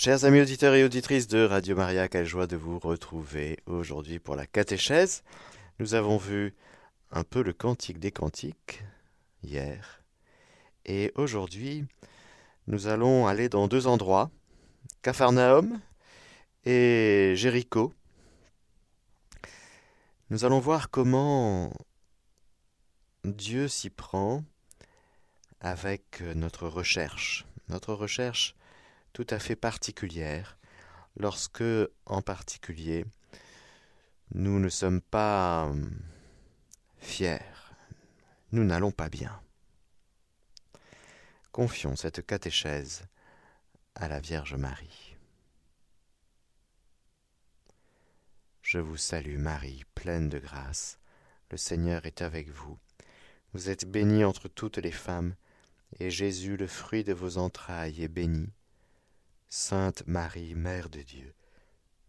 Chers amis auditeurs et auditrices de Radio Maria, quelle joie de vous retrouver aujourd'hui pour la catéchèse. Nous avons vu un peu le cantique des cantiques hier. Et aujourd'hui, nous allons aller dans deux endroits, Capharnaüm et Jéricho. Nous allons voir comment Dieu s'y prend avec notre recherche. Notre recherche tout à fait particulière, lorsque, en particulier, nous ne sommes pas hum, fiers, nous n'allons pas bien. Confions cette catéchèse à la Vierge Marie. Je vous salue Marie, pleine de grâce, le Seigneur est avec vous. Vous êtes bénie entre toutes les femmes, et Jésus, le fruit de vos entrailles, est béni. Sainte Marie, Mère de Dieu,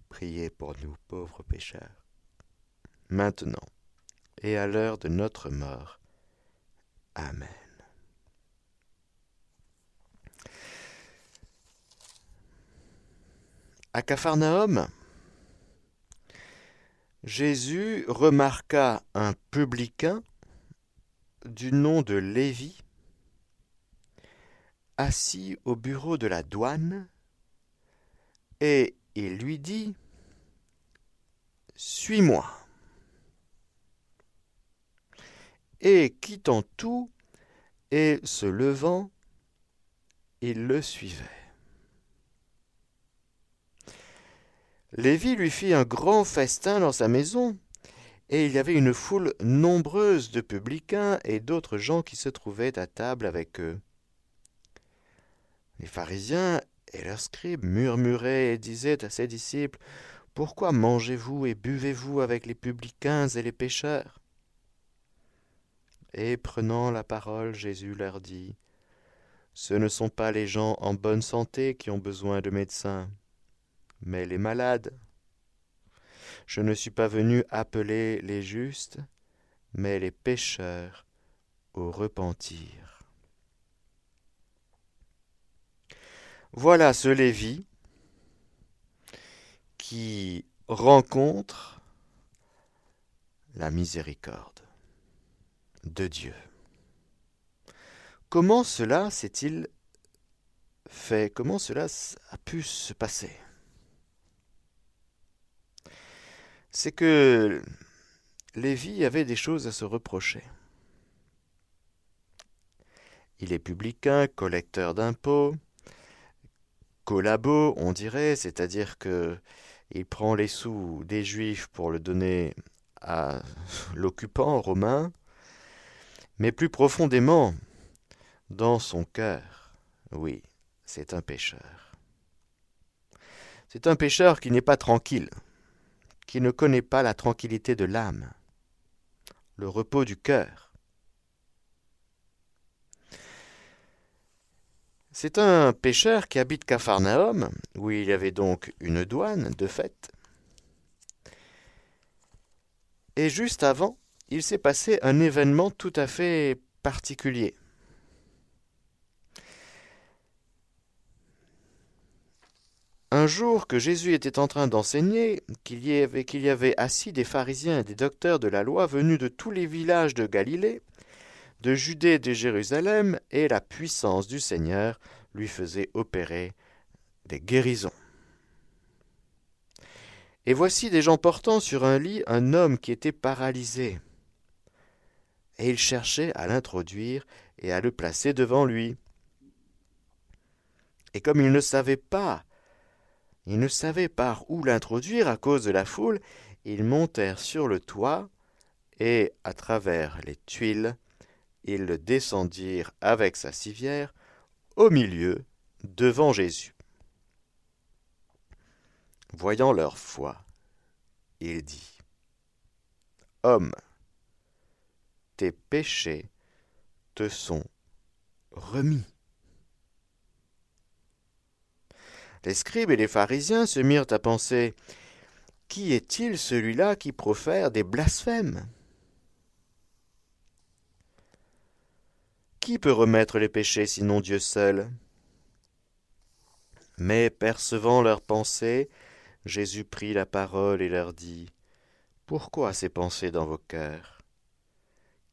priez pour nous pauvres pécheurs, maintenant et à l'heure de notre mort. Amen. À Capharnaüm, Jésus remarqua un publicain du nom de Lévi assis au bureau de la douane et il lui dit Suis-moi. Et quittant tout et se levant, il le suivait. Lévi lui fit un grand festin dans sa maison, et il y avait une foule nombreuse de publicains et d'autres gens qui se trouvaient à table avec eux. Les pharisiens et leurs scribes murmuraient et disaient à ses disciples Pourquoi mangez-vous et buvez-vous avec les publicains et les pécheurs Et prenant la parole, Jésus leur dit Ce ne sont pas les gens en bonne santé qui ont besoin de médecins, mais les malades. Je ne suis pas venu appeler les justes, mais les pécheurs au repentir. Voilà ce Lévi qui rencontre la miséricorde de Dieu. Comment cela s'est-il fait? Comment cela a pu se passer? C'est que Lévi avait des choses à se reprocher. Il est publicain, collecteur d'impôts, collabo, on dirait, c'est-à-dire que il prend les sous des Juifs pour le donner à l'occupant romain, mais plus profondément, dans son cœur, oui, c'est un pécheur. C'est un pécheur qui n'est pas tranquille, qui ne connaît pas la tranquillité de l'âme, le repos du cœur. C'est un pêcheur qui habite Capharnaüm, où il y avait donc une douane, de fait. Et juste avant, il s'est passé un événement tout à fait particulier. Un jour que Jésus était en train d'enseigner, qu'il y, avait, qu'il y avait assis des pharisiens et des docteurs de la loi venus de tous les villages de Galilée, de Judée et de Jérusalem, et la puissance du Seigneur lui faisait opérer des guérisons. Et voici des gens portant sur un lit un homme qui était paralysé. Et ils cherchaient à l'introduire et à le placer devant lui. Et comme ils ne savaient pas, ils ne savaient par où l'introduire à cause de la foule, ils montèrent sur le toit, et, à travers les tuiles, ils le descendirent avec sa civière au milieu, devant Jésus. Voyant leur foi, il dit Homme, tes péchés te sont remis. Les scribes et les pharisiens se mirent à penser Qui est-il celui-là qui profère des blasphèmes? Qui peut remettre les péchés sinon Dieu seul? Mais percevant leurs pensées, Jésus prit la parole et leur dit Pourquoi ces pensées dans vos cœurs?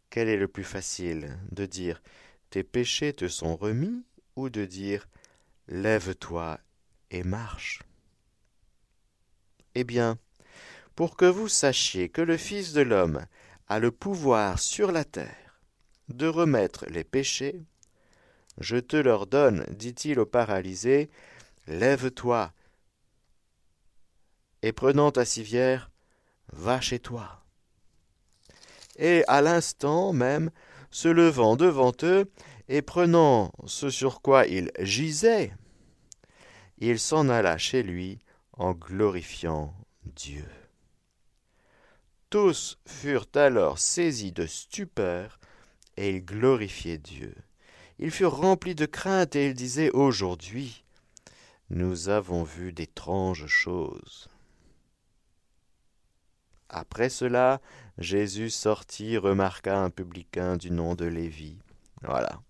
Quel est le plus facile de dire Tes péchés te sont remis ou de dire Lève-toi et marche? Eh bien, pour que vous sachiez que le Fils de l'homme a le pouvoir sur la terre de remettre les péchés, je te leur donne, dit-il au paralysé, Lève-toi, et prenant ta civière, va chez toi. Et à l'instant même, se levant devant eux, et prenant ce sur quoi il gisait, il s'en alla chez lui en glorifiant Dieu. Tous furent alors saisis de stupeur, et ils glorifiaient Dieu. Ils furent remplis de crainte, et ils disaient Aujourd'hui, nous avons vu d'étranges choses. Après cela, Jésus sortit, remarqua un publicain du nom de Lévi. Voilà.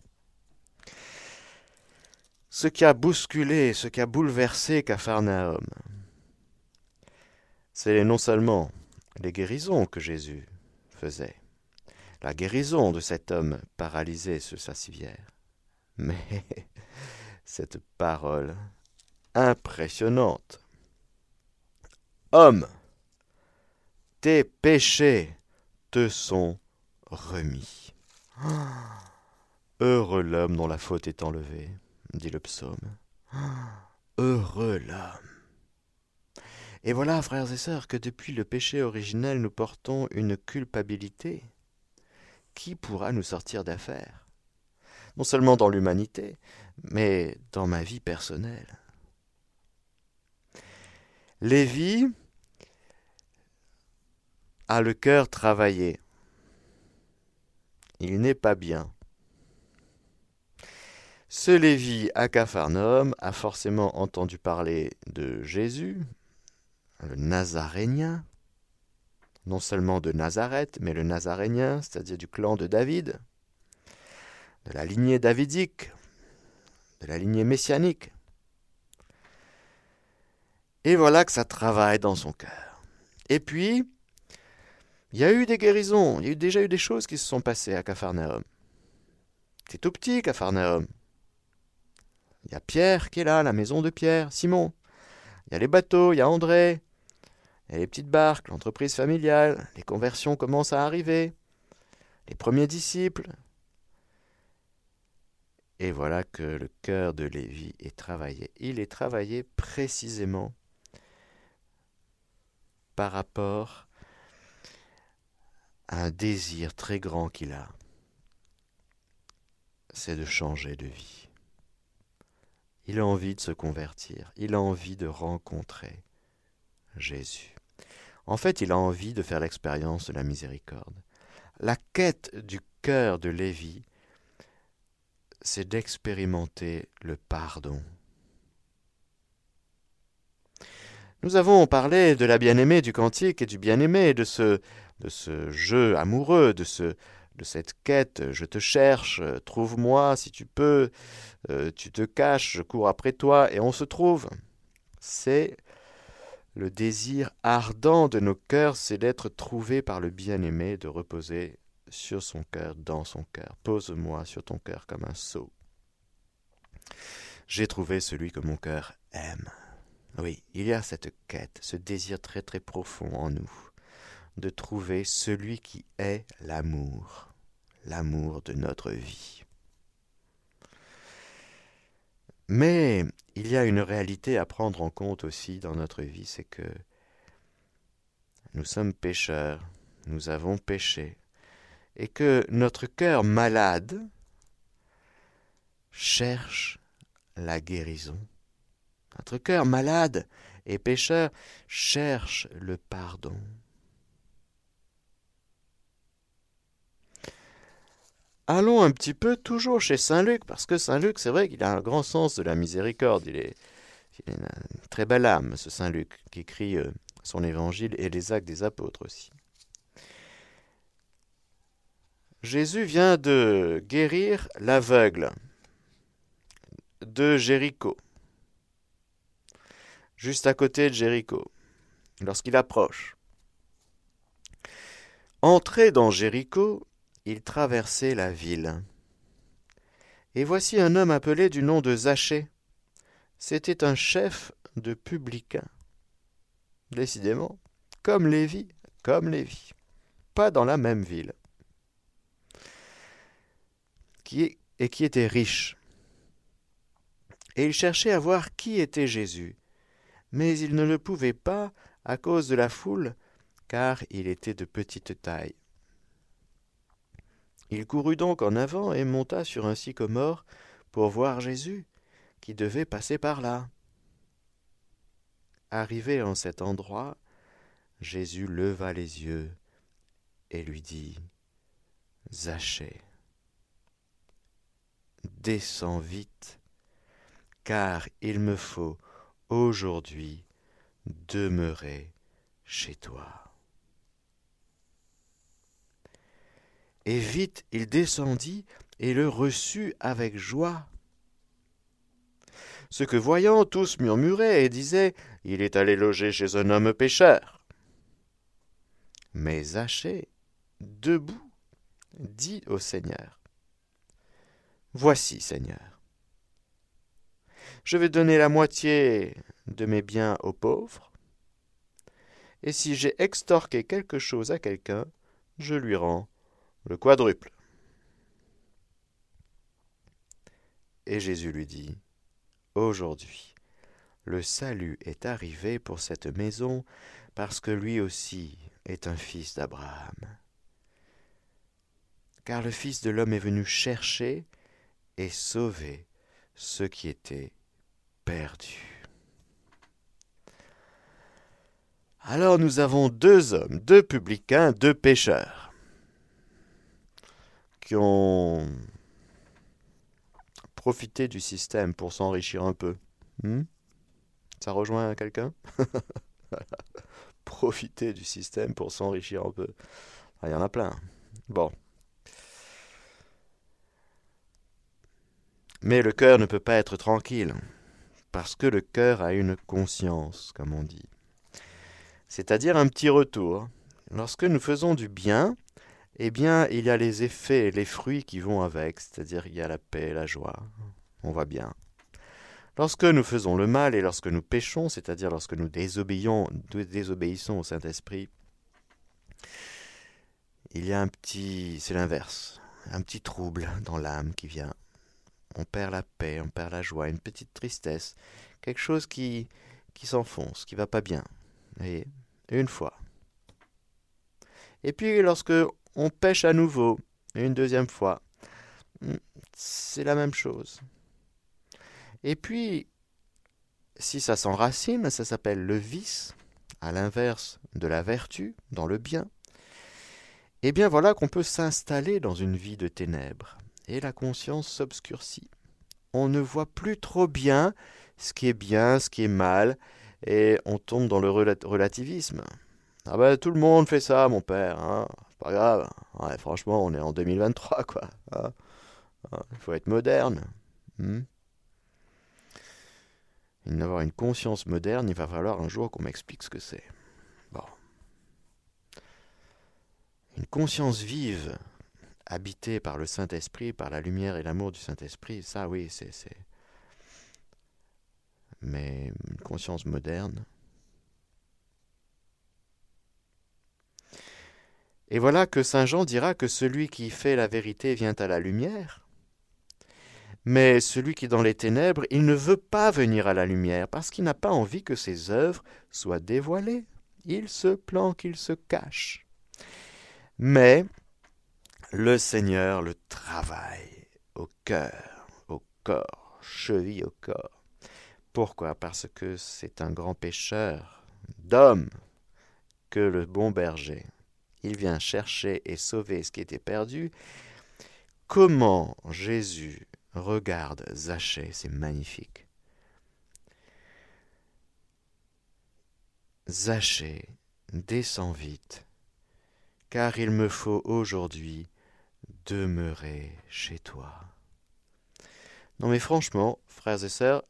Ce qui a bousculé, ce qui a bouleversé Capharnaüm, c'est non seulement les guérisons que Jésus faisait, la guérison de cet homme paralysé sur sa civière, mais cette parole impressionnante. Homme, tes péchés te sont remis. Heureux l'homme dont la faute est enlevée, dit le psaume. Heureux l'homme. Et voilà, frères et sœurs, que depuis le péché originel nous portons une culpabilité. Qui pourra nous sortir d'affaire Non seulement dans l'humanité, mais dans ma vie personnelle. Lévi a le cœur travaillé. Il n'est pas bien. Ce Lévi à Capharnaüm a forcément entendu parler de Jésus, le Nazarénien, non seulement de Nazareth, mais le Nazarénien, c'est-à-dire du clan de David, de la lignée davidique, de la lignée messianique. Et voilà que ça travaille dans son cœur. Et puis, il y a eu des guérisons, il y a déjà eu des choses qui se sont passées à Capharnaüm. C'est tout petit, Capharnaüm. Il y a Pierre qui est là, la maison de Pierre, Simon. Il y a les bateaux, il y a André. A les petites barques, l'entreprise familiale. Les conversions commencent à arriver. Les premiers disciples. Et voilà que le cœur de Lévi est travaillé. Il est travaillé précisément par rapport un désir très grand qu'il a, c'est de changer de vie. Il a envie de se convertir, il a envie de rencontrer Jésus. En fait, il a envie de faire l'expérience de la miséricorde. La quête du cœur de Lévi, c'est d'expérimenter le pardon. Nous avons parlé de la bien-aimée du cantique et du bien-aimé, de ce de ce jeu amoureux, de, ce, de cette quête, je te cherche, trouve-moi si tu peux, euh, tu te caches, je cours après toi, et on se trouve. C'est le désir ardent de nos cœurs, c'est d'être trouvé par le bien-aimé, de reposer sur son cœur, dans son cœur. Pose-moi sur ton cœur comme un sceau. J'ai trouvé celui que mon cœur aime. Oui, il y a cette quête, ce désir très très profond en nous de trouver celui qui est l'amour, l'amour de notre vie. Mais il y a une réalité à prendre en compte aussi dans notre vie, c'est que nous sommes pécheurs, nous avons péché, et que notre cœur malade cherche la guérison. Notre cœur malade et pécheur cherche le pardon. Allons un petit peu toujours chez Saint Luc, parce que Saint Luc, c'est vrai qu'il a un grand sens de la miséricorde. Il est, une très belle âme, ce Saint Luc, qui écrit euh, son évangile et les actes des apôtres aussi. Jésus vient de guérir l'aveugle de Jéricho. juste à côté de Jéricho, lorsqu'il approche. Entré dans Jéricho, il traversait la ville. Et voici un homme appelé du nom de Zachée. C'était un chef de publicains. Décidément, comme Lévi, comme Lévi, pas dans la même ville. Et qui était riche. Et il cherchait à voir qui était Jésus, mais il ne le pouvait pas à cause de la foule, car il était de petite taille. Il courut donc en avant et monta sur un sycomore pour voir Jésus, qui devait passer par là. Arrivé en cet endroit, Jésus leva les yeux et lui dit Zachée, descends vite, car il me faut aujourd'hui demeurer chez toi. Et vite il descendit et le reçut avec joie. Ce que voyant tous murmuraient et disaient Il est allé loger chez un homme pécheur. Mais Zachée, debout, dit au Seigneur Voici, Seigneur. Je vais donner la moitié de mes biens aux pauvres, et si j'ai extorqué quelque chose à quelqu'un, je lui rends le quadruple. Et Jésus lui dit, Aujourd'hui, le salut est arrivé pour cette maison, parce que lui aussi est un fils d'Abraham. Car le Fils de l'homme est venu chercher et sauver ceux qui étaient perdus. Alors nous avons deux hommes, deux publicains, deux pécheurs, qui ont profité du système pour s'enrichir un peu. Hmm? Ça rejoint quelqu'un? Profiter du système pour s'enrichir un peu. Ah, il y en a plein. Bon. Mais le cœur ne peut pas être tranquille, parce que le cœur a une conscience, comme on dit. C'est-à-dire un petit retour. Lorsque nous faisons du bien, eh bien, il y a les effets et les fruits qui vont avec, c'est-à-dire il y a la paix, la joie, on va bien. Lorsque nous faisons le mal et lorsque nous péchons, c'est-à-dire lorsque nous désobéissons au Saint-Esprit, il y a un petit, c'est l'inverse, un petit trouble dans l'âme qui vient on perd la paix, on perd la joie, une petite tristesse, quelque chose qui, qui s'enfonce, qui va pas bien. Et une fois. Et puis lorsque on pêche à nouveau, une deuxième fois, hmm, c'est la même chose. Et puis, si ça s'enracine, ça s'appelle le vice, à l'inverse de la vertu, dans le bien. Eh bien voilà qu'on peut s'installer dans une vie de ténèbres et la conscience s'obscurcit. On ne voit plus trop bien ce qui est bien, ce qui est mal, et on tombe dans le relativisme. Ah ben tout le monde fait ça, mon père, hein. Pas grave. franchement, on est en 2023, quoi. Hein. Hein, il faut être moderne. Hmm. Il une conscience moderne, il va falloir un jour qu'on m'explique ce que c'est. Bon. Une conscience vive, habité par le Saint-Esprit, par la lumière et l'amour du Saint-Esprit, ça oui, c'est... Mais une conscience moderne. Et voilà que Saint Jean dira que celui qui fait la vérité vient à la lumière, mais celui qui est dans les ténèbres, il ne veut pas venir à la lumière parce qu'il n'a pas envie que ses œuvres soient dévoilées. Il se planque, il se cache. Mais le Seigneur le travaille au cœur, au corps, cheville au corps. Pourquoi? Parce que c'est un grand pécheur d'homme que le bon berger. Il vient chercher et sauver ce qui était perdu. Comment Jésus regarde Zachée, c'est magnifique. Zachée, descends vite, car il me faut aujourd'hui demeurer chez toi. Non mais franchement, frères et sœurs,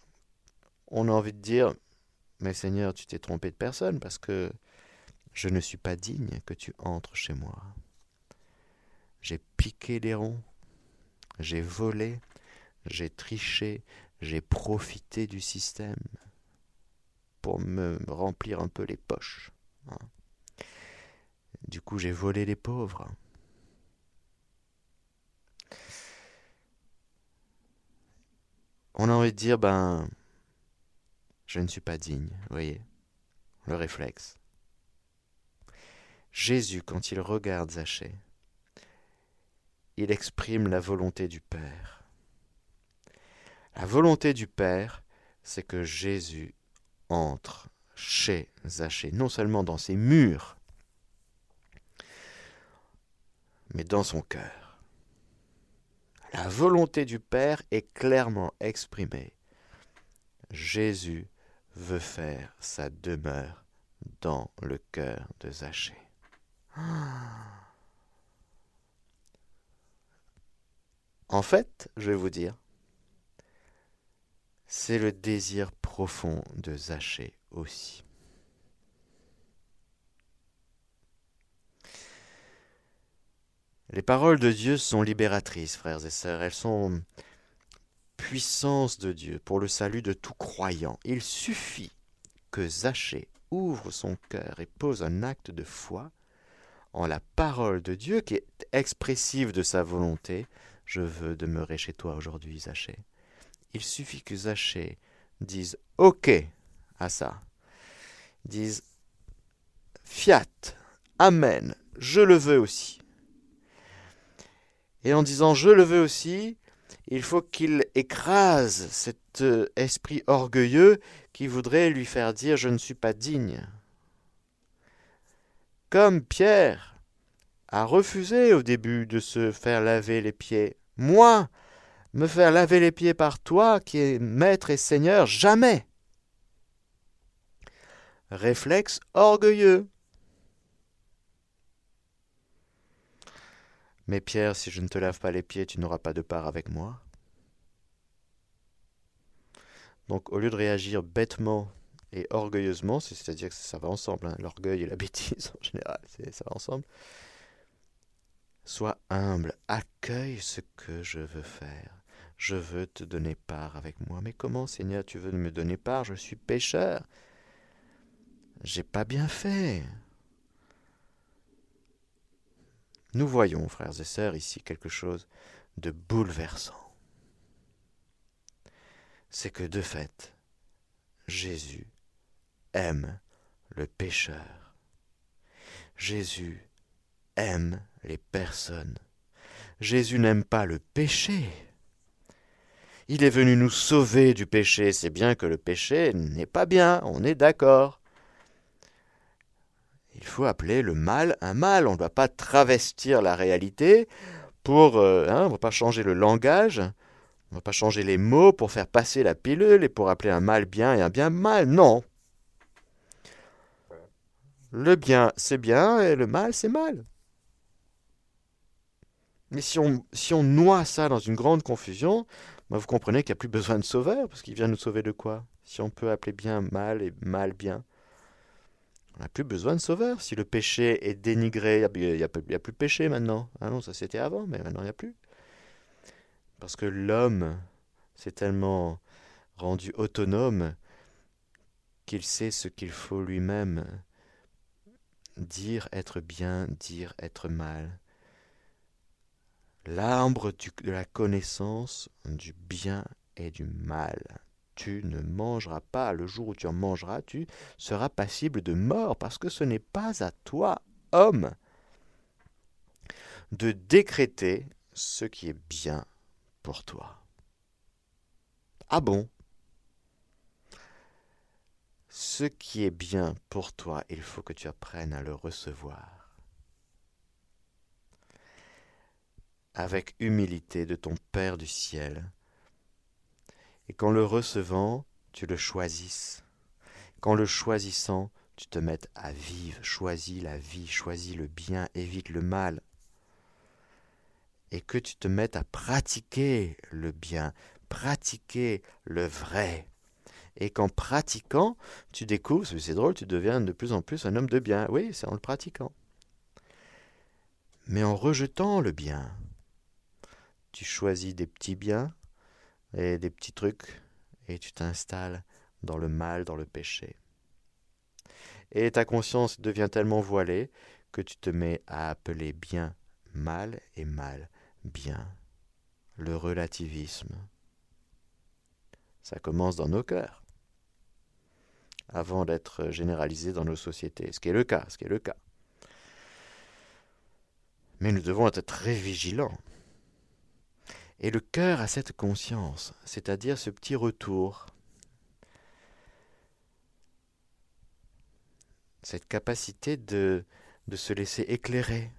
on a envie de dire, Mais Seigneur, tu t'es trompé de personne parce que je ne suis pas digne que tu entres chez moi. J'ai piqué les ronds, j'ai volé, j'ai triché, j'ai profité du système pour me remplir un peu les poches. Hein. Du coup, j'ai volé les pauvres. On a envie de dire, ben, je ne suis pas digne, vous voyez, le réflexe. Jésus, quand il regarde Zachée, il exprime la volonté du Père. La volonté du Père, c'est que Jésus entre chez Zachée, non seulement dans ses murs, mais dans son cœur. La volonté du Père est clairement exprimée. Jésus veut faire sa demeure dans le cœur de Zachée. En fait, je vais vous dire, c'est le désir profond de Zachée aussi. Les paroles de Dieu sont libératrices, frères et sœurs. Elles sont puissance de Dieu pour le salut de tout croyant. Il suffit que Zachée ouvre son cœur et pose un acte de foi en la parole de Dieu qui est expressive de sa volonté. Je veux demeurer chez toi aujourd'hui, Zachée. Il suffit que Zachée dise OK à ça. Dise Fiat, Amen, je le veux aussi. Et en disant je le veux aussi, il faut qu'il écrase cet euh, esprit orgueilleux qui voudrait lui faire dire je ne suis pas digne. Comme Pierre a refusé au début de se faire laver les pieds. Moi, me faire laver les pieds par toi, qui es maître et seigneur, jamais. Réflexe orgueilleux. Mais Pierre, si je ne te lave pas les pieds, tu n'auras pas de part avec moi. Donc au lieu de réagir bêtement et orgueilleusement, c'est-à-dire que ça va ensemble, hein, l'orgueil et la bêtise en général, ça va ensemble, sois humble, accueille ce que je veux faire. Je veux te donner part avec moi. Mais comment, Seigneur, tu veux me donner part? Je suis pécheur. J'ai pas bien fait. Nous voyons, frères et sœurs, ici quelque chose de bouleversant. C'est que de fait, Jésus aime le pécheur. Jésus aime les personnes. Jésus n'aime pas le péché. Il est venu nous sauver du péché. C'est bien que le péché n'est pas bien, on est d'accord. Il faut appeler le mal un mal. On ne doit pas travestir la réalité pour. Euh, hein, on ne va pas changer le langage. On ne va pas changer les mots pour faire passer la pilule et pour appeler un mal bien et un bien mal. Non. Le bien, c'est bien et le mal, c'est mal. Mais si on, noie ça dans une grande confusion, bah, vous comprenez qu'il n'y a plus besoin de sauveur, parce qu'il vient nous sauver de quoi? Si on peut appeler bien mal et mal bien. On n'a plus besoin de sauveur. Si le péché est dénigré, il n'y a, a, plus de péché maintenant. Ah non, ça c'était avant, mais maintenant il n'y a plus. Parce que l'homme s'est tellement rendu autonome qu'il sait ce qu'il faut lui-même dire être bien, dire être mal. L'arbre de la connaissance du bien et du mal tu ne mangeras pas, le jour où tu en mangeras, tu seras passible de mort, parce que ce n'est pas à toi, homme, de décréter ce qui est bien pour toi. Ah bon? Ce qui est bien pour toi, il faut que tu apprennes à le recevoir. Avec humilité de ton Père du ciel, et qu'en le recevant, tu le choisisses. Qu'en le choisissant, tu te mettes à vivre, choisis la vie, choisis le bien, évite le mal. Et que tu te mettes à pratiquer le bien, pratiquer le vrai. Et qu'en pratiquant, tu découvres, c'est drôle, tu deviens de plus en plus un homme de bien. Oui, c'est en le pratiquant. Mais en rejetant le bien, tu choisis des petits biens et des petits trucs et tu t'installes dans le mal, dans le péché. Et ta conscience devient tellement voilée que tu te mets à appeler bien mal et mal bien. Le relativisme. Ça commence dans nos cœurs avant d'être généralisé dans nos sociétés, ce qui est le cas, ce qui est le cas. Mais nous devons être très vigilants. Et le cœur a cette conscience, c'est-à-dire ce petit retour, cette capacité de, de se laisser éclairer,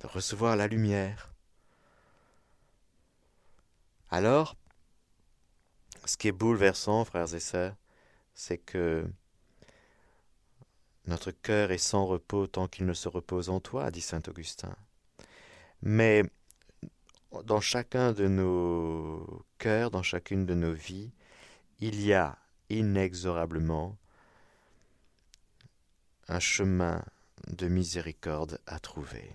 de recevoir la lumière. Alors, ce qui est bouleversant, frères et sœurs, c'est que notre cœur est sans repos tant qu'il ne se repose en toi, dit saint Augustin. Mais dans chacun de nos cœurs, dans chacune de nos vies, il y a inexorablement un chemin de miséricorde à trouver.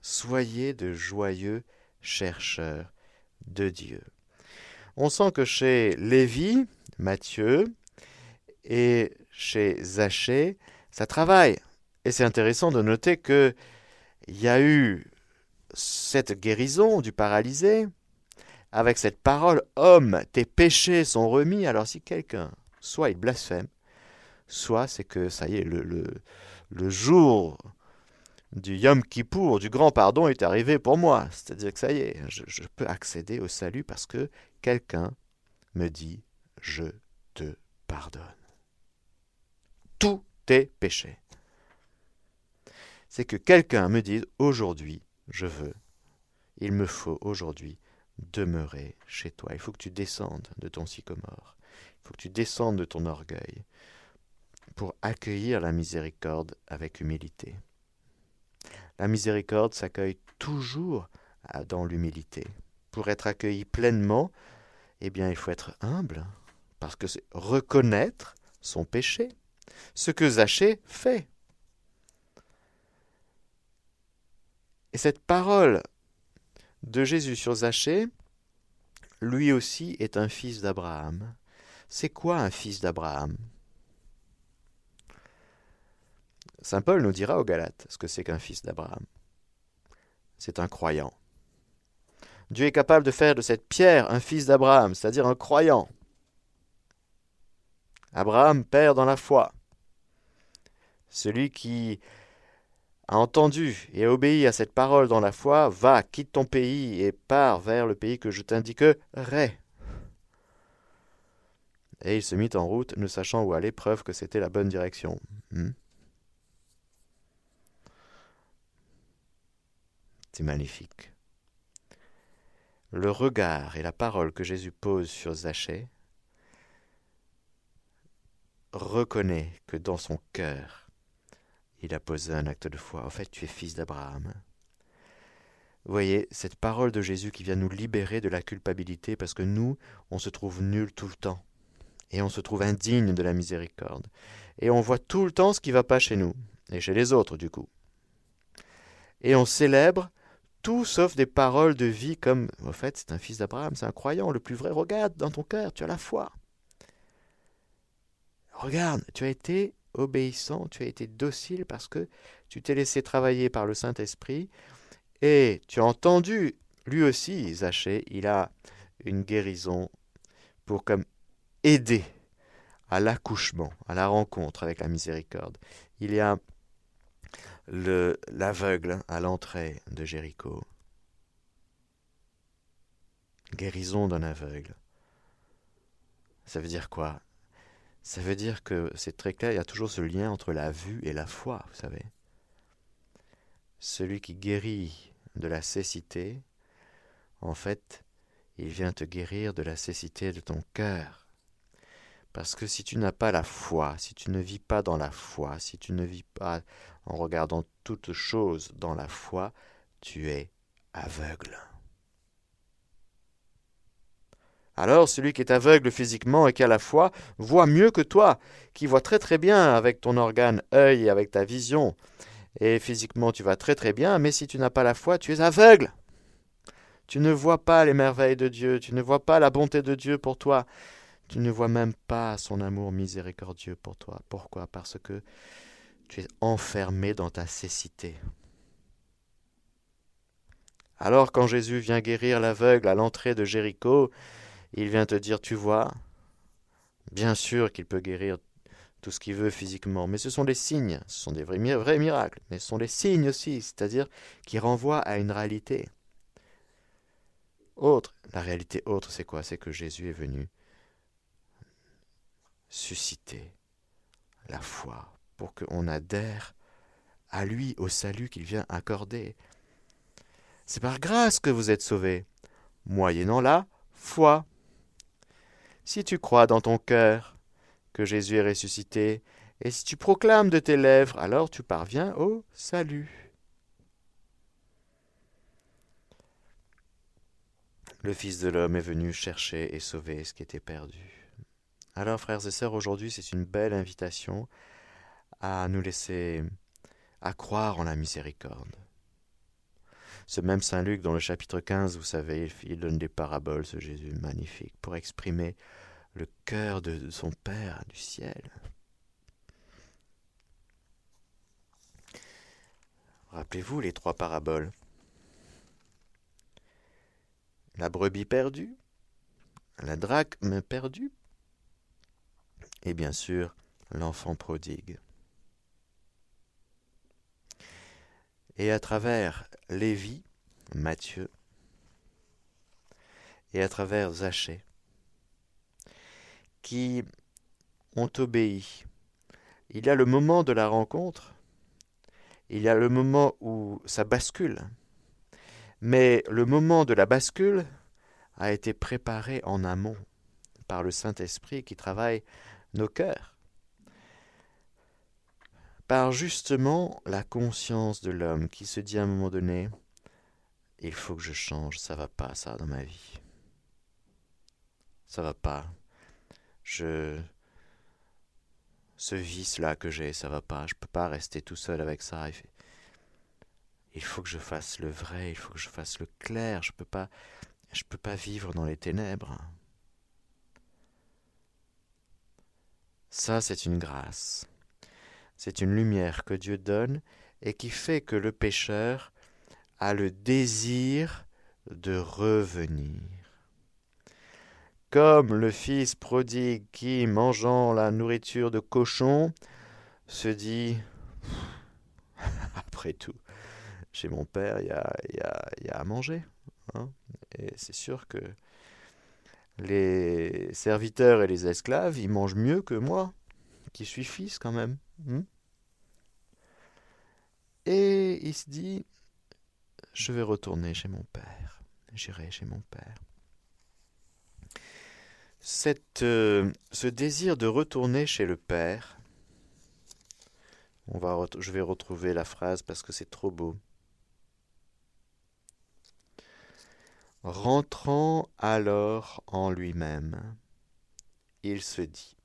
Soyez de joyeux chercheurs de Dieu. On sent que chez Lévi, Matthieu, et chez Zachée, ça travaille. Et c'est intéressant de noter que il y a eu cette guérison du paralysé avec cette parole Homme, tes péchés sont remis. Alors si quelqu'un, soit il blasphème, soit c'est que ça y est, le, jour du Yom Kippour, du grand pardon, est arrivé pour moi. C'est-à-dire que ça y est, je, je, peux accéder au salut parce que quelqu'un me dit Je te pardonne. Tous tes péchés. C'est que quelqu'un me dise Aujourd'hui, je veux, il me faut aujourd'hui demeurer chez toi. Il faut que tu descendes de ton sycomore. Il faut que tu descendes de ton orgueil pour accueillir la miséricorde avec humilité. La miséricorde s'accueille toujours dans l'humilité. Pour être accueilli pleinement, eh bien, il faut être humble, parce que c'est reconnaître son péché, ce que Zachée fait. Et cette parole de Jésus sur Zachée, lui aussi est un fils d'Abraham. C'est quoi un fils d'Abraham? Saint Paul nous dira aux Galates ce que c'est qu'un fils d'Abraham. C'est un croyant. Dieu est capable de faire de cette pierre un fils d'Abraham, c'est-à-dire un croyant. Abraham, père dans la foi. Celui qui a entendu et obéi à cette parole dans la foi, va, quitte ton pays et pars vers le pays que je t'indiquerai. Et il se mit en route, ne sachant où aller, preuve que c'était la bonne direction. Hmm? C'est magnifique. Le regard et la parole que Jésus pose sur Zachée reconnaît que dans son cœur, il a posé un acte de foi. En fait, tu es fils d'Abraham. Voyez, cette parole de Jésus qui vient nous libérer de la culpabilité parce que nous, on se trouve nuls tout le temps. Et on se trouve indigne de la miséricorde. Et on voit tout le temps ce qui ne va pas chez nous. Et chez les autres, du coup. Et on célèbre tout sauf des paroles de vie comme en fait c'est un fils d'Abraham, c'est un croyant, le plus vrai. Regarde dans ton cœur, tu as la foi. Regarde, tu as été obéissant, tu as été docile parce que tu t'es laissé travailler par le Saint-Esprit et tu as entendu, lui aussi, Zachée, il a une guérison pour comme aider à l'accouchement, à la rencontre avec la miséricorde. Il y a l'aveugle à l'entrée de Jéricho. Guérison d'un aveugle. Ça veut dire quoi? Ça veut dire que c'est très clair, il y a toujours ce lien entre la vue et la foi, vous savez. Celui qui guérit de la cécité, en fait, il vient te guérir de la cécité de ton cœur. Parce que si tu n'as pas la foi, si tu ne vis pas dans la foi, si tu ne vis pas en regardant toutes choses dans la foi, tu es aveugle. Alors celui qui est aveugle physiquement et qui a la foi voit mieux que toi, qui voit très très bien avec ton organe œil et avec ta vision. Et physiquement tu vas très très bien, mais si tu n'as pas la foi, tu es aveugle. Tu ne vois pas les merveilles de Dieu, tu ne vois pas la bonté de Dieu pour toi, tu ne vois même pas son amour miséricordieux pour toi. Pourquoi? Parce que tu es enfermé dans ta cécité. Alors quand Jésus vient guérir l'aveugle à l'entrée de Jéricho, il vient te dire, tu vois, bien sûr qu'il peut guérir tout ce qu'il veut physiquement, mais ce sont des signes, ce sont des vrais, miracles, mais ce sont des signes aussi, c'est-à-dire qui renvoient à une réalité autre. La réalité autre, c'est quoi? C'est que Jésus est venu susciter la foi pour qu'on adhère à lui, au salut qu'il vient accorder. C'est par grâce que vous êtes sauvés, moyennant la foi. Si tu crois dans ton cœur que Jésus est ressuscité, et si tu proclames de tes lèvres, alors tu parviens au salut. Le Fils de l'homme est venu chercher et sauver ce qui était perdu. Alors, frères et sœurs, aujourd'hui, c'est une belle invitation à nous laisser à croire en la miséricorde. Ce même Saint Luc, dans le chapitre 15, vous savez, il donne des paraboles, ce Jésus magnifique, pour exprimer le cœur de son Père du ciel. Rappelez-vous les trois paraboles. La brebis perdue, la drachme perdue, et bien sûr l'enfant prodigue. Et à travers Lévi, Matthieu, et à travers Zachée, qui ont obéi. Il y a le moment de la rencontre, il y a le moment où ça bascule, mais le moment de la bascule a été préparé en amont par le Saint-Esprit qui travaille nos cœurs par justement la conscience de l'homme qui se dit à un moment donné il faut que je change, ça va pas ça dans ma vie. Ça va pas. Je ce vice là que j'ai, ça va pas, je peux pas rester tout seul avec ça. Il faut que je fasse le vrai, il faut que je fasse le clair, je peux pas je peux pas vivre dans les ténèbres. Ça c'est une grâce. C'est une lumière que Dieu donne et qui fait que le pécheur a le désir de revenir. Comme le fils prodigue qui, mangeant la nourriture de cochon, se dit Après tout, chez mon père, il y a, à manger. Hein. et c'est sûr que les serviteurs et les esclaves, ils mangent mieux que moi, qui suis fils quand même. Hmm? Et il se dit, je vais retourner chez mon père. J'irai chez mon père. Cette, euh, ce désir de retourner chez le père, on va je vais retrouver la phrase parce que c'est trop beau. Rentrant alors en lui-même, il se dit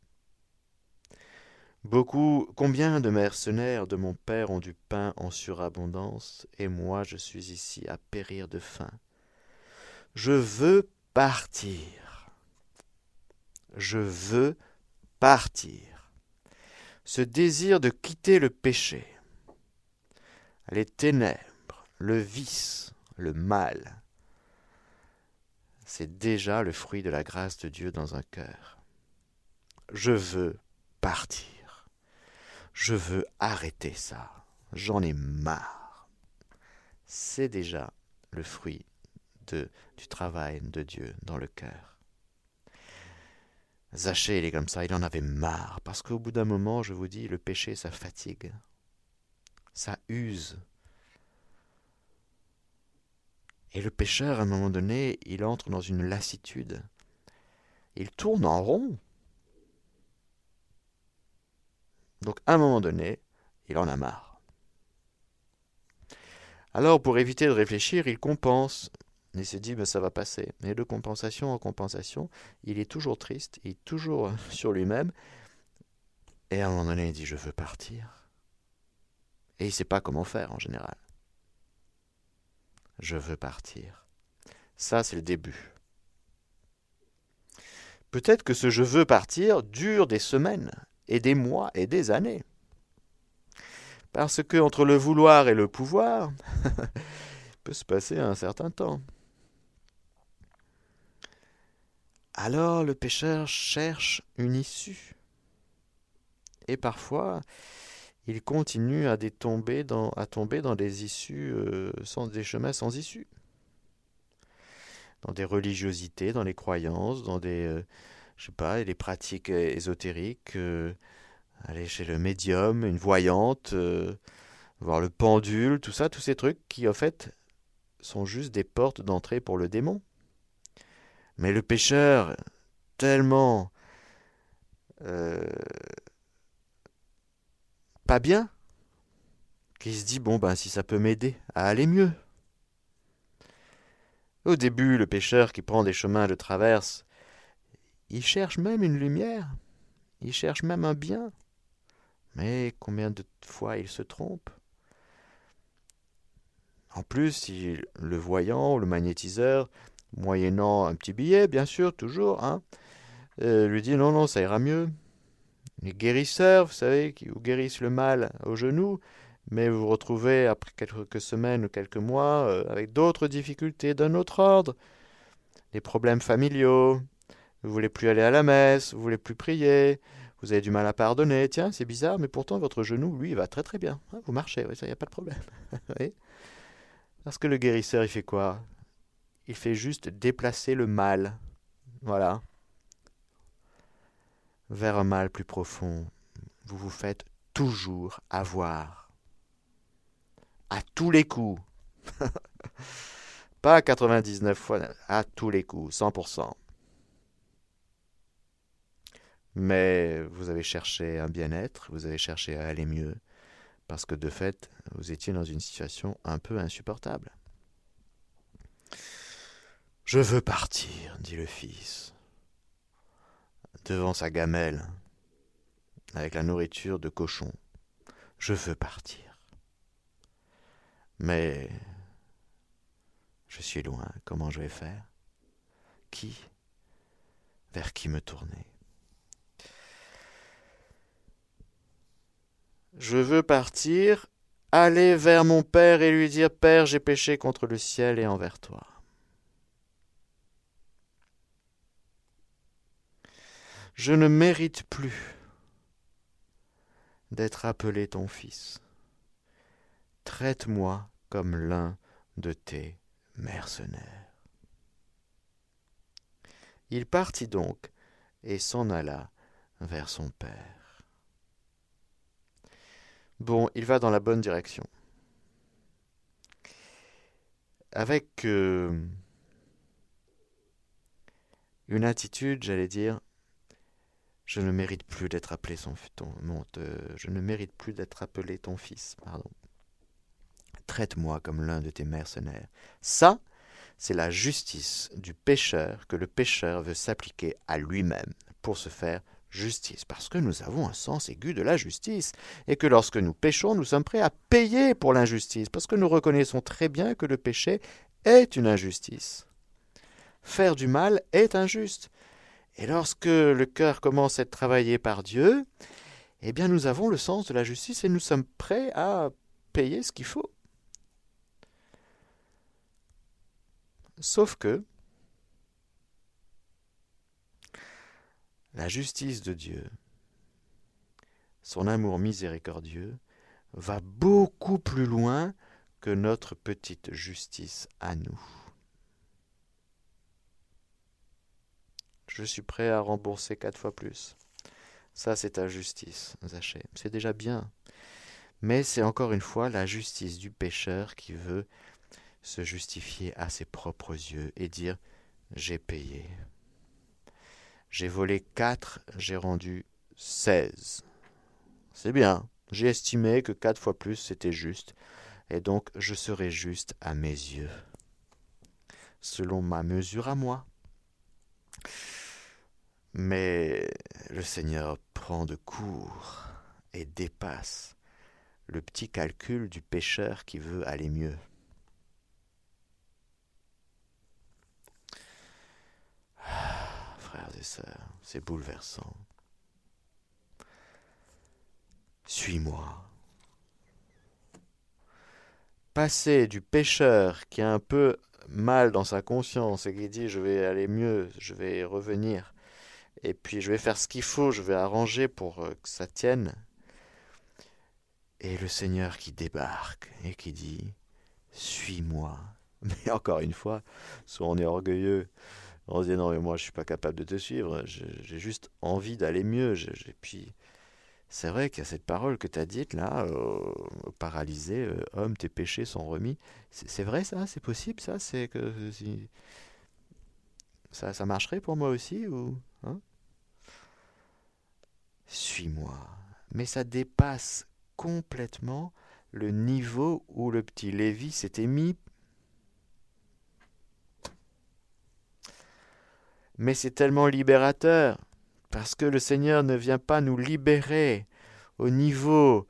Beaucoup, combien de mercenaires de mon père ont du pain en surabondance, et moi je suis ici à périr de faim. Je veux partir. Je veux partir. Ce désir de quitter le péché, les ténèbres, le vice, le mal, c'est déjà le fruit de la grâce de Dieu dans un cœur. Je veux partir. Je veux arrêter ça. J'en ai marre. C'est déjà le fruit du travail de Dieu dans le cœur. Zachée, il est comme ça, il en avait marre, parce qu'au bout d'un moment, je vous dis, le péché, ça fatigue, ça use. Et le pécheur, à un moment donné, il entre dans une lassitude. Il tourne en rond. Donc à un moment donné, il en a marre. Alors pour éviter de réfléchir, il compense. Il se dit, mais ça va passer. Et de compensation en compensation, il est toujours triste, il est toujours sur lui-même. Et à un moment donné, il dit, je veux partir. Et il ne sait pas comment faire en général. Je veux partir. Ça, c'est le début. Peut-être que ce je veux partir dure des semaines et des mois et des années. Parce que entre le vouloir et le pouvoir, peut se passer un certain temps. Alors le pécheur cherche une issue. Et parfois, il continue à, tomber dans, des issues, euh, sans, des chemins sans issue. Dans des religiosités, dans les croyances, dans des, euh, je sais pas, des pratiques ésotériques. Euh, aller chez le médium, une voyante, voir le pendule, tout ça, tous ces trucs qui, en fait, sont juste des portes d'entrée pour le démon. Mais le pécheur, tellement euh, pas bien, qu'il se dit bon ben si ça peut m'aider à aller mieux. Au début, le pécheur qui prend des chemins de traverse, il cherche même une lumière, il cherche même un bien. Mais combien de fois il se trompe En plus, si le voyant, le magnétiseur, moyennant un petit billet, bien sûr, toujours, hein, euh, lui dit non, non, ça ira mieux. Les guérisseurs, vous savez, qui vous guérissent le mal au genou, mais vous retrouvez après quelques semaines ou quelques mois euh, avec d'autres difficultés d'un autre ordre, des problèmes familiaux, vous voulez plus aller à la messe, vous voulez plus prier, vous avez du mal à pardonner. Tiens, c'est bizarre, mais pourtant votre genou, lui, il va très très bien. Hein, vous marchez, il n'y a pas de problème. Parce que le guérisseur, il fait quoi? Il fait juste déplacer le mal. Voilà. Vers un mal plus profond. Vous vous faites toujours avoir. À tous les coups. Pas 99 fois, à tous les coups, 100%. Mais vous avez cherché un bien-être, vous avez cherché à aller mieux, parce que de fait, vous étiez dans une situation un peu insupportable. Je veux partir, dit le fils, devant sa gamelle, avec la nourriture de cochon. Je veux partir. Mais je suis loin, comment je vais faire? Qui? Vers qui me tourner? Je veux partir, aller vers mon Père et lui dire Père, j'ai péché contre le ciel et envers toi. Je ne mérite plus d'être appelé ton fils. Traite-moi comme l'un de tes mercenaires. Il partit donc et s'en alla vers son père. Bon, il va dans la bonne direction. Avec euh, une attitude, j'allais dire, je ne mérite plus d'être appelé son ton, je ne mérite plus d'être appelé ton fils, pardon. Traite-moi comme l'un de tes mercenaires. Ça, c'est la justice du pécheur que le pécheur veut s'appliquer à lui-même pour se faire justice, parce que nous avons un sens aigu de la justice, et que lorsque nous péchons, nous sommes prêts à payer pour l'injustice, parce que nous reconnaissons très bien que le péché est une injustice. Faire du mal est injuste. Et lorsque le cœur commence à être travaillé par Dieu, eh bien nous avons le sens de la justice et nous sommes prêts à payer ce qu'il faut. Sauf que la justice de Dieu, son amour miséricordieux, va beaucoup plus loin que notre petite justice à nous. Je suis prêt à rembourser quatre fois plus. Ça, c'est ta justice, Zaché. C'est déjà bien. Mais c'est encore une fois la justice du pécheur qui veut se justifier à ses propres yeux et dire J'ai payé. J'ai volé quatre, j'ai rendu seize. C'est bien. J'ai estimé que quatre fois plus c'était juste, et donc je serai juste à mes yeux. selon ma mesure à moi. Mais le Seigneur prend de court et dépasse le petit calcul du pécheur qui veut aller mieux. Ah, c'est bouleversant. Suis-moi. Passer du pécheur qui a un peu mal dans sa conscience et qui dit je vais aller mieux, je vais revenir, et puis je vais faire ce qu'il faut, je vais arranger pour euh, que ça tienne. Et le Seigneur qui débarque et qui dit Suis-moi. Mais encore une fois, soit on est orgueilleux, on se dit non mais moi je suis pas capable de te suivre, j'ai juste envie d'aller mieux. Et puis c'est vrai qu'il y a cette parole que tu as dite là, euh, paralysé, euh, homme, tes péchés sont remis. C'est vrai ça? C'est possible ça? C'est que ça, ça marcherait pour moi aussi ou hein? Suis-moi. Mais ça dépasse complètement le niveau où le petit Lévi s'était mis. Mais c'est tellement libérateur parce que le Seigneur ne vient pas nous libérer au niveau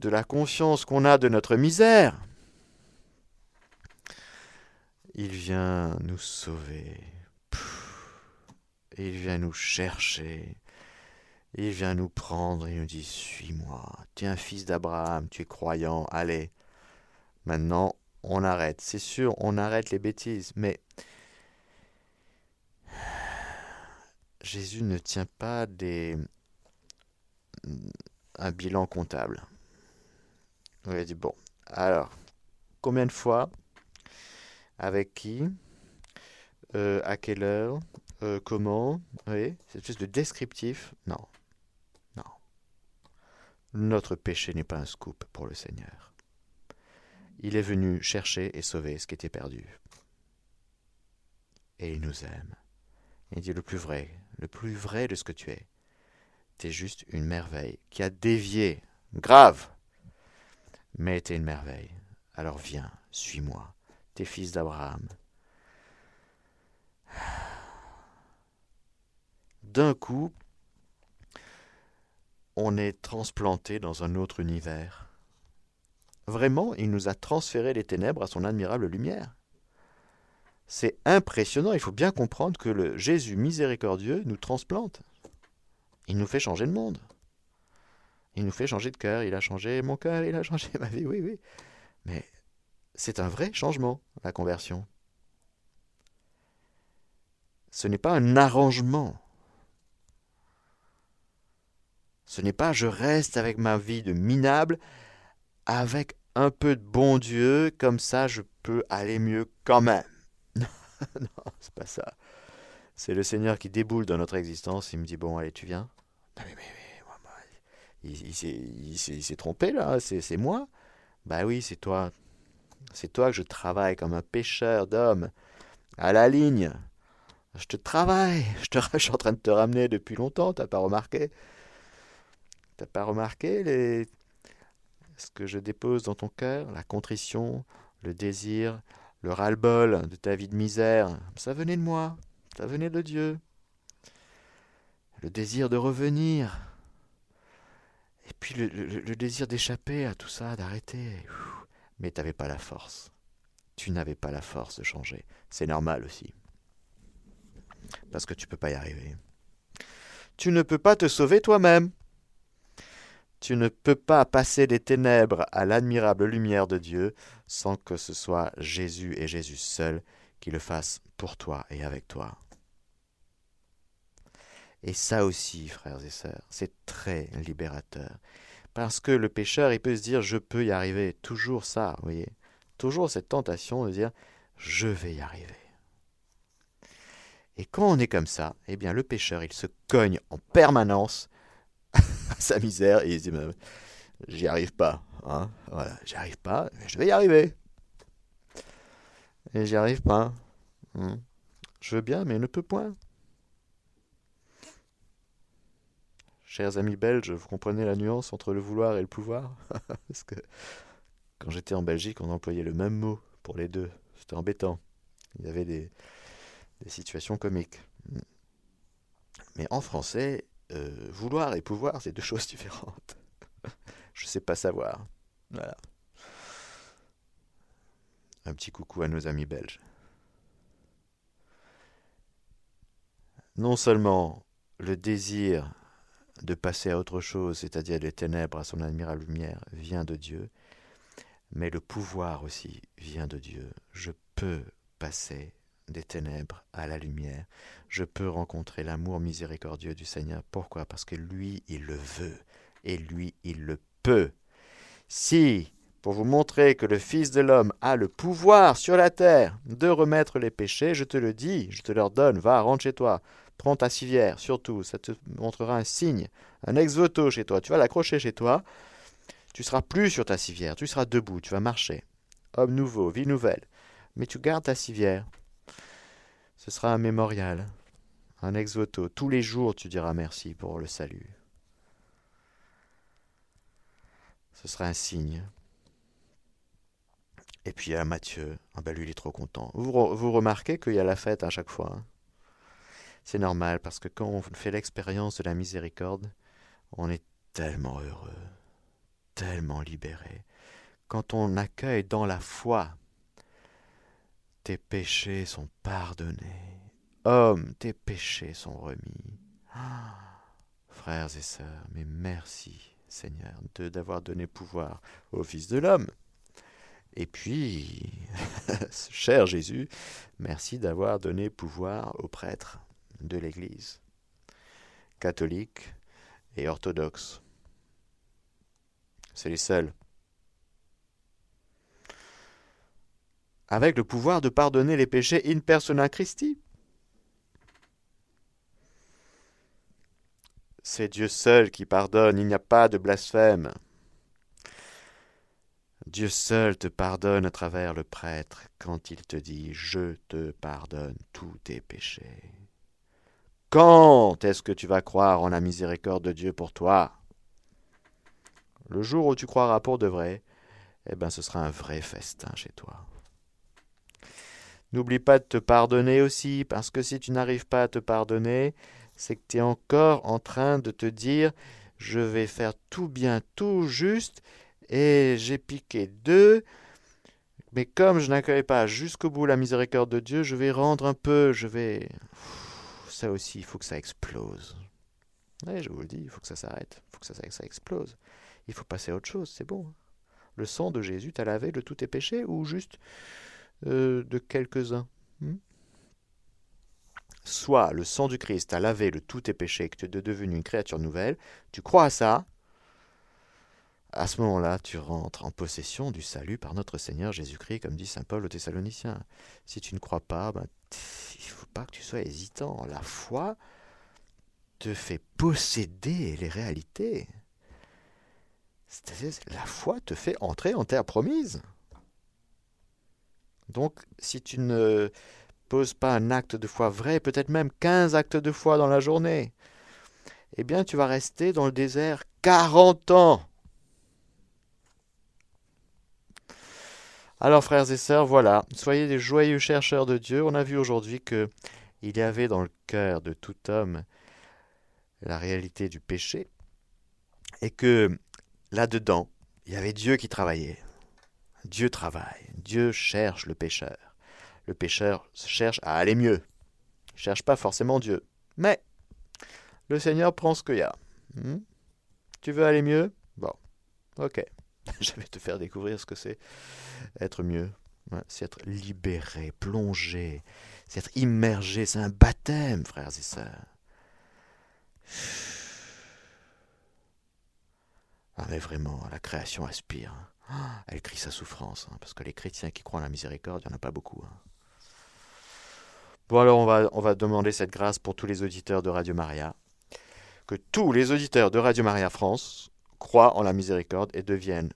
de la conscience qu'on a de notre misère. Il vient nous sauver. Il vient nous chercher. Il vient nous prendre et nous dit Suis-moi. Tu es un fils d'Abraham, tu es croyant, allez. Maintenant, on arrête. C'est sûr, on arrête les bêtises, mais Jésus ne tient pas des un bilan comptable. Il a dit bon, alors combien de fois, avec qui, euh, à quelle heure, euh, comment, oui, c'est espèce de descriptif? Non, non. Notre péché n'est pas un scoop pour le Seigneur. Il est venu chercher et sauver ce qui était perdu. Et il nous aime. Il dit le plus vrai, le plus vrai de ce que tu es. Tu es juste une merveille qui a dévié, grave, mais tu es une merveille. Alors viens, suis-moi, t'es fils d'Abraham. D'un coup, on est transplanté dans un autre univers. Vraiment, il nous a transféré les ténèbres à son admirable lumière. C'est impressionnant, il faut bien comprendre que le Jésus miséricordieux nous transplante. Il nous fait changer le monde. Il nous fait changer de cœur, il a changé mon cœur, il a changé ma vie, oui, oui. Mais c'est un vrai changement, la conversion. Ce n'est pas un arrangement. Ce n'est pas je reste avec ma vie de minable, avec un peu de bon Dieu, comme ça je peux aller mieux quand même. non, c'est pas ça. C'est le Seigneur qui déboule dans notre existence. Il me dit Bon, allez, tu viens mais, mais, mais, il, s'est trompé là, c'est moi. Bah oui, c'est toi. C'est toi que je travaille comme un pêcheur d'hommes. À la ligne. Je te travaille. Je, te, je suis en train de te ramener depuis longtemps. T'as pas remarqué? T'as pas remarqué les... ce que je dépose dans ton cœur? La contrition, le désir, le ras-le-bol de ta vie de misère, ça venait de moi, ça venait de Dieu. Le désir de revenir, et puis le, désir d'échapper à tout ça, d'arrêter. Mais tu pas la force. Tu n'avais pas la force de changer. C'est normal aussi. Parce que tu ne peux pas y arriver. Tu ne peux pas te sauver toi-même. Tu ne peux pas passer des ténèbres à l'admirable lumière de Dieu sans que ce soit Jésus et Jésus seul qui le fasse pour toi et avec toi. Et ça aussi, frères et sœurs, c'est très libérateur. Parce que le pécheur, il peut se dire, je peux y arriver. Toujours ça, vous voyez. Toujours cette tentation de dire, je vais y arriver. Et quand on est comme ça, eh bien, le pécheur, il se cogne en permanence sa misère et il se dit j'y arrive pas. Hein voilà, j'y arrive pas, mais je vais y arriver. Et j'y arrive pas. Hein. je veux bien, mais ne peux point. Chers amis belges, vous comprenez la nuance entre le vouloir et le pouvoir? Parce que quand j'étais en Belgique, on employait le même mot pour les deux. C'était embêtant. Il y avait des, situations comiques. Mais en français, euh, vouloir et pouvoir, c'est deux choses différentes. Je sais pas savoir. Voilà. Un petit coucou à nos amis belges. Non seulement le désir de passer à autre chose, c'est-à-dire les ténèbres à son admirable lumière, vient de Dieu, mais le pouvoir aussi vient de Dieu. Je peux passer des ténèbres à la lumière. Je peux rencontrer l'amour miséricordieux du Seigneur. Pourquoi? Parce que lui, il le veut, et lui, il le peut. Si, pour vous montrer que le Fils de l'homme a le pouvoir sur la terre de remettre les péchés, je te le dis, je te leur donne, va, rentre chez toi, prends ta civière, surtout, ça te montrera un signe, un ex-voto chez toi, tu vas l'accrocher chez toi, tu seras plus sur ta civière, tu seras debout, tu vas marcher. Homme nouveau, vie nouvelle. Mais tu gardes ta civière. Ce sera un mémorial, un ex-voto. Tous les jours, tu diras merci pour le salut. Ce sera un signe. Et puis il y a Mathieu. Ah ben lui, il est trop content. Vous, vous remarquez qu'il y a la fête à chaque fois. Hein. C'est normal parce que quand on fait l'expérience de la miséricorde, on est tellement heureux tellement libéré. Quand on accueille dans la foi, tes péchés sont pardonnés. Homme, tes péchés sont remis. Ah, frères et sœurs, mais merci Seigneur de d'avoir donné pouvoir au Fils de l'homme. Et puis, cher Jésus, merci d'avoir donné pouvoir aux prêtres de l'Église, catholiques et orthodoxes. C'est les seuls. Avec le pouvoir de pardonner les péchés in persona Christi. C'est Dieu seul qui pardonne, il n'y a pas de blasphème. Dieu seul te pardonne à travers le prêtre quand il te dit Je te pardonne tous tes péchés. Quand est-ce que tu vas croire en la miséricorde de Dieu pour toi? Le jour où tu croiras pour de vrai, eh ben ce sera un vrai festin chez toi. N'oublie pas de te pardonner aussi, parce que si tu n'arrives pas à te pardonner, c'est que tu es encore en train de te dire je vais faire tout bien, tout juste, et j'ai piqué deux, mais comme je n'accueille pas jusqu'au bout la miséricorde de Dieu, je vais rendre un peu, je vais... Ça aussi, il faut que ça explose. Je vous le dis, il faut que ça s'arrête, il faut que ça, ça explose. Il faut passer à autre chose, c'est bon. Le sang de Jésus t'a lavé de tous tes péchés ou juste euh, de quelques-uns hmm? Soit le sang du Christ t'a lavé de tous tes péchés, que tu es devenu une créature nouvelle, tu crois à ça, à ce moment-là, tu rentres en possession du salut par notre Seigneur Jésus-Christ, comme dit Saint Paul aux Thessaloniciens. Si tu ne crois pas, ben, il ne faut pas que tu sois hésitant. La foi te fait posséder les réalités. C'est-à-dire, la foi te fait entrer en terre promise. Donc, si tu ne poses pas un acte de foi vrai, peut-être même 15 actes de foi dans la journée, eh bien, tu vas rester dans le désert 40 ans. Alors, frères et sœurs, voilà, soyez des joyeux chercheurs de Dieu. On a vu aujourd'hui que il y avait dans le cœur de tout homme la réalité du péché et que là-dedans, il y avait Dieu qui travaillait. Dieu travaille, Dieu cherche le pécheur. Le pécheur cherche à aller mieux. Il cherche pas forcément Dieu. Mais le Seigneur prend ce qu'il y a. Hmm? tu veux aller mieux? Bon, ok. Je vais te faire découvrir ce que c'est être mieux. c'est être libéré, plongé, c'est être immergé. C'est un baptême, frères et sœurs. Ah, mais vraiment, la création aspire. Elle crie sa souffrance, hein, parce que les chrétiens qui croient en la miséricorde, il n'y en a pas beaucoup. Hein. Bon, alors on va, on va demander cette grâce pour tous les auditeurs de Radio Maria. Que tous les auditeurs de Radio Maria France croient en la miséricorde et deviennent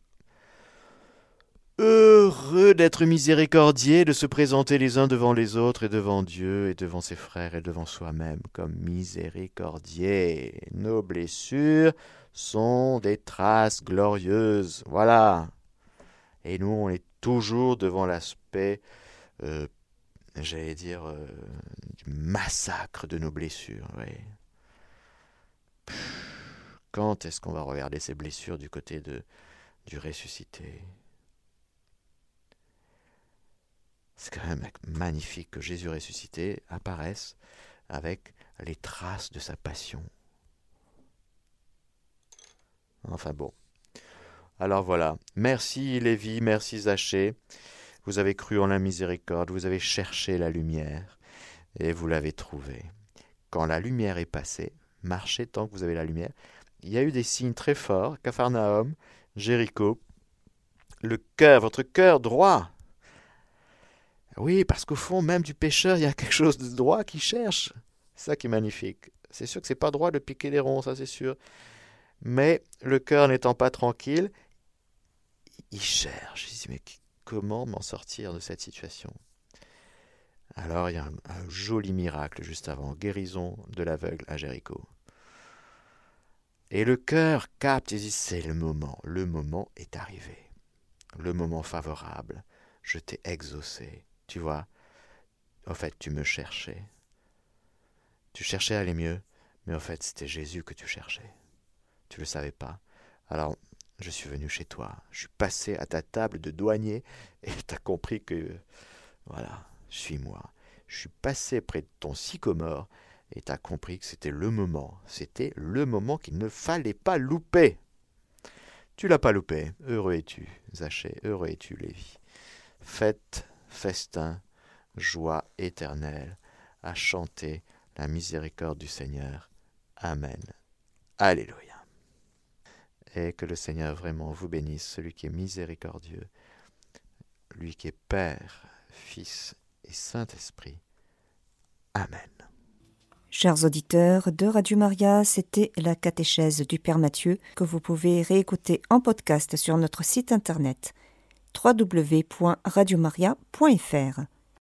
heureux d'être miséricordiés, de se présenter les uns devant les autres et devant Dieu et devant ses frères et devant soi-même comme miséricordiers. Nos blessures sont des traces glorieuses. Voilà. Et nous, on est toujours devant l'aspect euh, j'allais dire, euh, du massacre de nos blessures. Quand est-ce qu'on va regarder ces blessures du côté de, du ressuscité? C'est quand même magnifique que Jésus ressuscité apparaisse avec les traces de sa passion. Enfin bon. Alors voilà. Merci Lévi, merci Zachée. Vous avez cru en la miséricorde, vous avez cherché la lumière, et vous l'avez trouvée. Quand la lumière est passée, marchez tant que vous avez la lumière. Il y a eu des signes très forts, Capharnaüm, Jéricho, le cœur, votre cœur droit. Oui, parce qu'au fond, même du pécheur, il y a quelque chose de droit qui cherche. Ça qui est magnifique. C'est sûr que c'est pas droit de piquer les ronds, ça c'est sûr. Mais le cœur n'étant pas tranquille, il cherche. Il dit, mais comment m'en sortir de cette situation? Alors il y a un, joli miracle juste avant, guérison de l'aveugle à Jéricho. Et le cœur capte et dit c'est le moment, le moment est arrivé, le moment favorable, je t'ai exaucé, tu vois. En fait, tu me cherchais. Tu cherchais à aller mieux, mais en fait, c'était Jésus que tu cherchais. Tu le savais pas. Alors, je suis venu chez toi, je suis passé à ta table de douanier et tu as compris que, voilà, suis-moi. Je suis passé près de ton sycomore et tu as compris que c'était le moment, c'était le moment qu'il ne fallait pas louper. Tu l'as pas loupé, heureux es-tu, Zachée, heureux es-tu, Lévi. Fête, festin, joie éternelle, à chanter la miséricorde du Seigneur. Amen. Alléluia et que le Seigneur vraiment vous bénisse, celui qui est miséricordieux, lui qui est Père, Fils et Saint-Esprit. Amen. Chers auditeurs de Radio Maria, c'était la catéchèse du Père Mathieu que vous pouvez réécouter en podcast sur notre site internet www.radiomaria.fr.